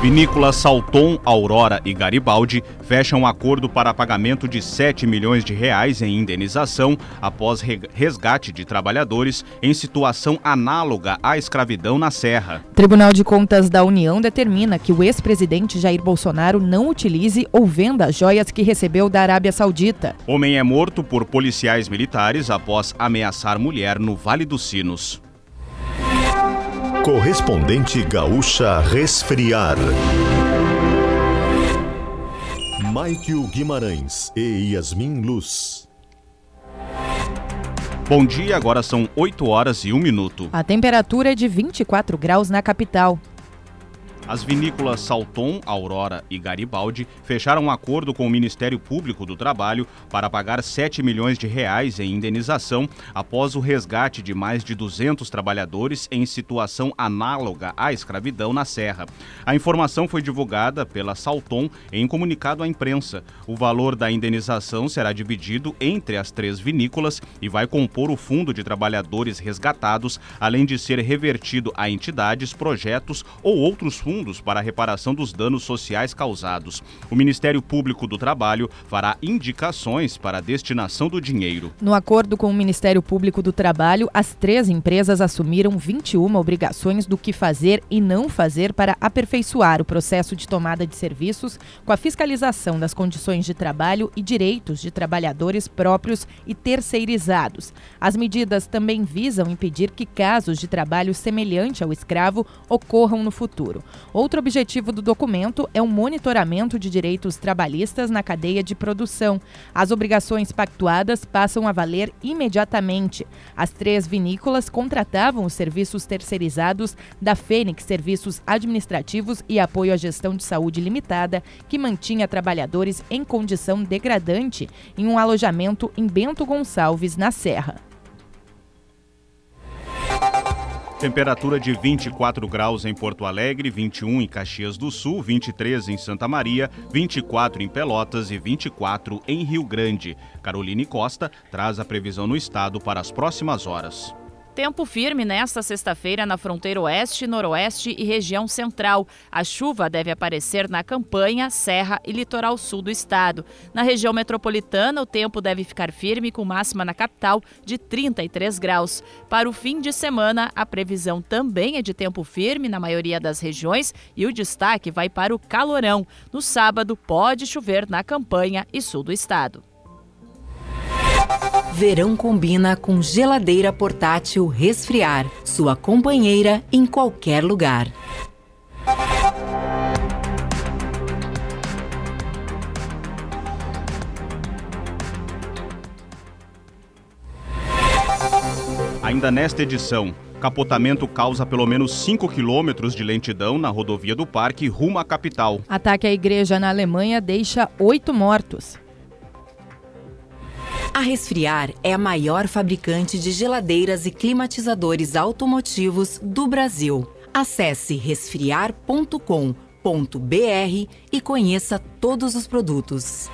Vinícolas Salton, Aurora e Garibaldi fecham um acordo para pagamento de 7 milhões de reais em indenização após resgate de trabalhadores em situação análoga à escravidão na Serra. Tribunal de Contas da União determina que o ex-presidente Jair Bolsonaro não utilize ou venda joias que recebeu da Arábia Saudita. Homem é morto por policiais militares após ameaçar mulher no Vale dos Sinos. Correspondente Gaúcha Resfriar. Maikio Guimarães e Yasmin Luz. Bom dia, agora são 8 horas e 1 minuto. A temperatura é de 24 graus na capital. As vinícolas Salton, Aurora e Garibaldi fecharam um acordo com o Ministério Público do Trabalho para pagar 7 milhões de reais em indenização após o resgate de mais de 200 trabalhadores em situação análoga à escravidão na Serra. A informação foi divulgada pela Salton em comunicado à imprensa. O valor da indenização será dividido entre as três vinícolas e vai compor o fundo de trabalhadores resgatados, além de ser revertido a entidades, projetos ou outros fundos fundos para a reparação dos danos sociais causados. O Ministério Público do Trabalho fará indicações para a destinação do dinheiro. No acordo com o Ministério Público do Trabalho, as três empresas assumiram 21 obrigações do que fazer e não fazer para aperfeiçoar o processo de tomada de serviços com a fiscalização das condições de trabalho e direitos de trabalhadores próprios e terceirizados. As medidas também visam impedir que casos de trabalho semelhante ao escravo ocorram no futuro. Outro objetivo do documento é o monitoramento de direitos trabalhistas na cadeia de produção. As obrigações pactuadas passam a valer imediatamente. As três vinícolas contratavam os serviços terceirizados da Fênix Serviços Administrativos e Apoio à Gestão de Saúde Limitada, que mantinha trabalhadores em condição degradante em um alojamento em Bento Gonçalves, na Serra. Temperatura de 24 graus em Porto Alegre, 21 em Caxias do Sul, 23 em Santa Maria, 24 em Pelotas e 24 em Rio Grande. Caroline Costa traz a previsão no estado para as próximas horas. Tempo firme nesta sexta-feira na fronteira oeste, noroeste e região central. A chuva deve aparecer na campanha, serra e litoral sul do estado. Na região metropolitana, o tempo deve ficar firme com máxima na capital de 33 graus. Para o fim de semana, a previsão também é de tempo firme na maioria das regiões e o destaque vai para o calorão. No sábado, pode chover na campanha e sul do estado. Verão combina com geladeira portátil resfriar, sua companheira em qualquer lugar. Ainda nesta edição, Capotamento causa pelo menos 5 quilômetros de lentidão na rodovia do Parque rumo à capital. Ataque à igreja na Alemanha deixa oito mortos. A Resfriar é a maior fabricante de geladeiras e climatizadores automotivos do Brasil. Acesse resfriar.com.br e conheça todos os produtos.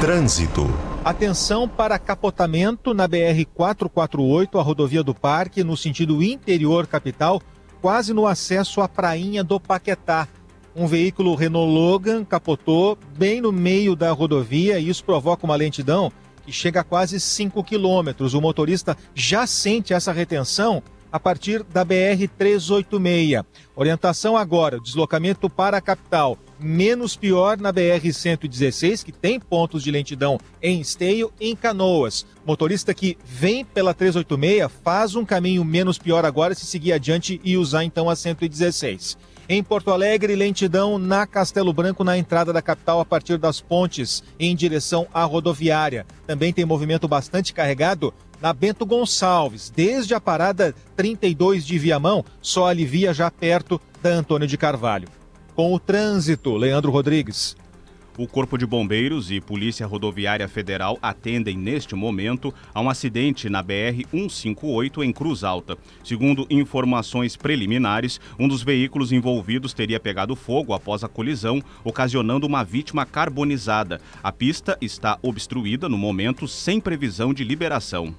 Trânsito. Atenção para capotamento na BR 448, a rodovia do Parque, no sentido interior capital, quase no acesso à prainha do Paquetá um veículo Renault Logan capotou bem no meio da rodovia e isso provoca uma lentidão que chega a quase 5 quilômetros. O motorista já sente essa retenção a partir da BR-386. Orientação agora: deslocamento para a capital. Menos pior na BR-116, que tem pontos de lentidão em Esteio e em Canoas. Motorista que vem pela 386 faz um caminho menos pior agora se seguir adiante e usar então a 116. Em Porto Alegre, lentidão na Castelo Branco, na entrada da capital, a partir das pontes, em direção à rodoviária. Também tem movimento bastante carregado na Bento Gonçalves, desde a parada 32 de Viamão, só alivia já perto da Antônio de Carvalho. Com o trânsito, Leandro Rodrigues. O Corpo de Bombeiros e Polícia Rodoviária Federal atendem neste momento a um acidente na BR-158 em Cruz Alta. Segundo informações preliminares, um dos veículos envolvidos teria pegado fogo após a colisão, ocasionando uma vítima carbonizada. A pista está obstruída no momento, sem previsão de liberação.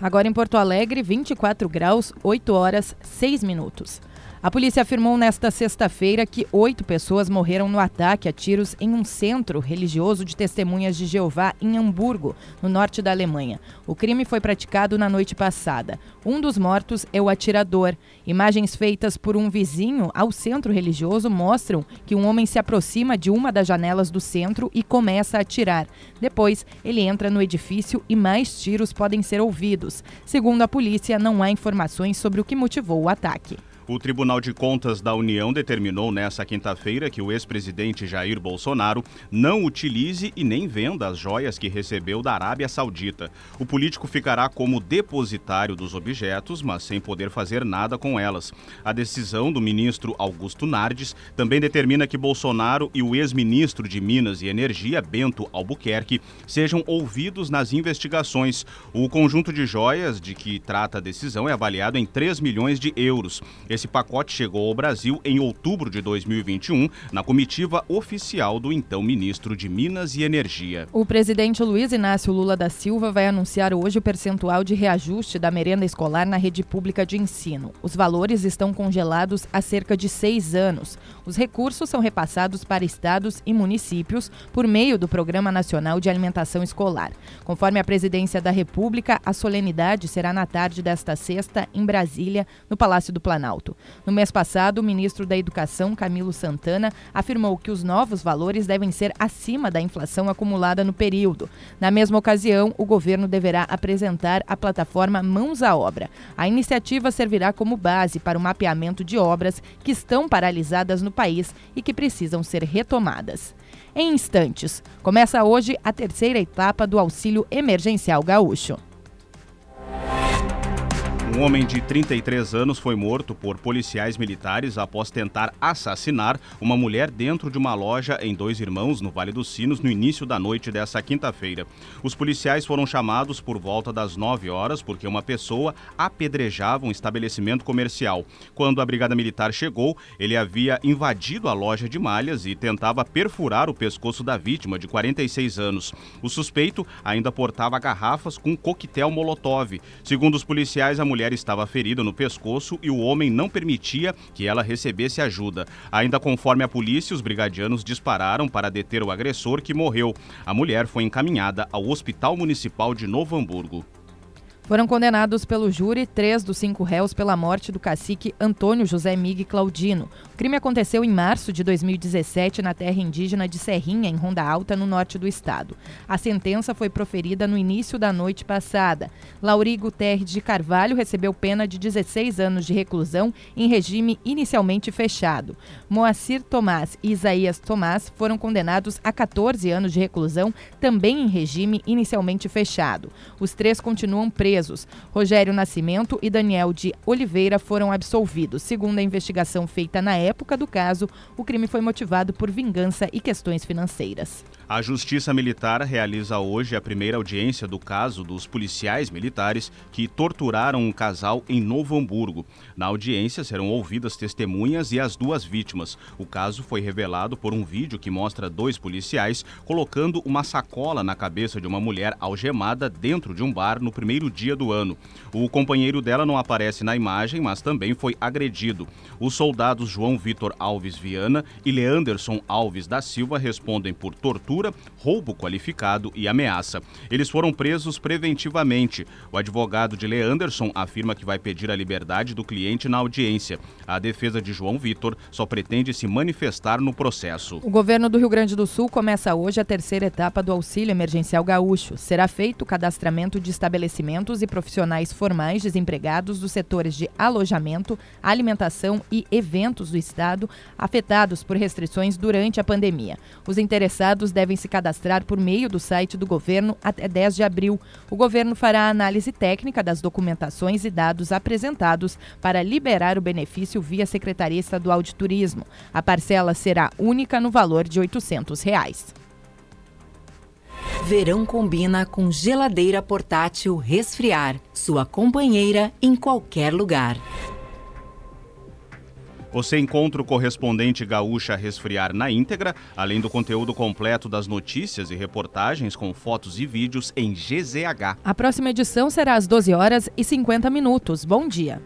Agora em Porto Alegre, 24 graus, 8 horas, 6 minutos. A polícia afirmou nesta sexta-feira que oito pessoas morreram no ataque a tiros em um centro religioso de testemunhas de Jeová em Hamburgo, no norte da Alemanha. O crime foi praticado na noite passada. Um dos mortos é o atirador. Imagens feitas por um vizinho ao centro religioso mostram que um homem se aproxima de uma das janelas do centro e começa a atirar. Depois, ele entra no edifício e mais tiros podem ser ouvidos. Segundo a polícia, não há informações sobre o que motivou o ataque. O Tribunal de Contas da União determinou nesta quinta-feira que o ex-presidente Jair Bolsonaro não utilize e nem venda as joias que recebeu da Arábia Saudita. O político ficará como depositário dos objetos, mas sem poder fazer nada com elas. A decisão do ministro Augusto Nardes também determina que Bolsonaro e o ex-ministro de Minas e Energia, Bento Albuquerque, sejam ouvidos nas investigações. O conjunto de joias de que trata a decisão é avaliado em 3 milhões de euros. Esse pacote chegou ao Brasil em outubro de 2021, na comitiva oficial do então ministro de Minas e Energia. O presidente Luiz Inácio Lula da Silva vai anunciar hoje o percentual de reajuste da merenda escolar na rede pública de ensino. Os valores estão congelados há cerca de seis anos. Os recursos são repassados para estados e municípios por meio do Programa Nacional de Alimentação Escolar. Conforme a presidência da República, a solenidade será na tarde desta sexta, em Brasília, no Palácio do Planalto. No mês passado, o ministro da Educação, Camilo Santana, afirmou que os novos valores devem ser acima da inflação acumulada no período. Na mesma ocasião, o governo deverá apresentar a plataforma Mãos à Obra. A iniciativa servirá como base para o mapeamento de obras que estão paralisadas no país e que precisam ser retomadas. Em instantes, começa hoje a terceira etapa do auxílio emergencial gaúcho. Um homem de 33 anos foi morto por policiais militares após tentar assassinar uma mulher dentro de uma loja em Dois Irmãos, no Vale dos Sinos, no início da noite dessa quinta-feira. Os policiais foram chamados por volta das 9 horas porque uma pessoa apedrejava um estabelecimento comercial. Quando a Brigada Militar chegou, ele havia invadido a loja de malhas e tentava perfurar o pescoço da vítima, de 46 anos. O suspeito ainda portava garrafas com coquetel Molotov. Segundo os policiais, a mulher mulher estava ferida no pescoço e o homem não permitia que ela recebesse ajuda. Ainda conforme a polícia, os brigadianos dispararam para deter o agressor que morreu. A mulher foi encaminhada ao Hospital Municipal de Novo Hamburgo. Foram condenados pelo júri três dos cinco réus pela morte do cacique Antônio José Migue Claudino. O crime aconteceu em março de 2017 na terra indígena de Serrinha, em Ronda Alta, no norte do estado. A sentença foi proferida no início da noite passada. Laurigo Terres de Carvalho recebeu pena de 16 anos de reclusão em regime inicialmente fechado. Moacir Tomás e Isaías Tomás foram condenados a 14 anos de reclusão, também em regime inicialmente fechado. Os três continuam presos presos. Rogério Nascimento e Daniel de Oliveira foram absolvidos. Segundo a investigação feita na época do caso, o crime foi motivado por vingança e questões financeiras. A Justiça Militar realiza hoje a primeira audiência do caso dos policiais militares que torturaram um casal em Novo Hamburgo. Na audiência serão ouvidas testemunhas e as duas vítimas. O caso foi revelado por um vídeo que mostra dois policiais colocando uma sacola na cabeça de uma mulher algemada dentro de um bar no primeiro dia do ano. O companheiro dela não aparece na imagem, mas também foi agredido. Os soldados João Vitor Alves Viana e Leanderson Alves da Silva respondem por tortura tortura, roubo qualificado e ameaça. Eles foram presos preventivamente. O advogado de Leanderson afirma que vai pedir a liberdade do cliente na audiência. A defesa de João Vitor só pretende se manifestar no processo. O governo do Rio Grande do Sul começa hoje a terceira etapa do auxílio emergencial gaúcho. Será feito o cadastramento de estabelecimentos e profissionais formais desempregados dos setores de alojamento, alimentação e eventos do estado afetados por restrições durante a pandemia. Os interessados devem devem se cadastrar por meio do site do governo até 10 de abril. O governo fará a análise técnica das documentações e dados apresentados para liberar o benefício via Secretaria Estadual de Turismo. A parcela será única no valor de 800 reais. Verão combina com geladeira portátil resfriar, sua companheira em qualquer lugar. Você encontra o correspondente gaúcha Resfriar na íntegra, além do conteúdo completo das notícias e reportagens com fotos e vídeos em GZH. A próxima edição será às 12 horas e 50 minutos. Bom dia.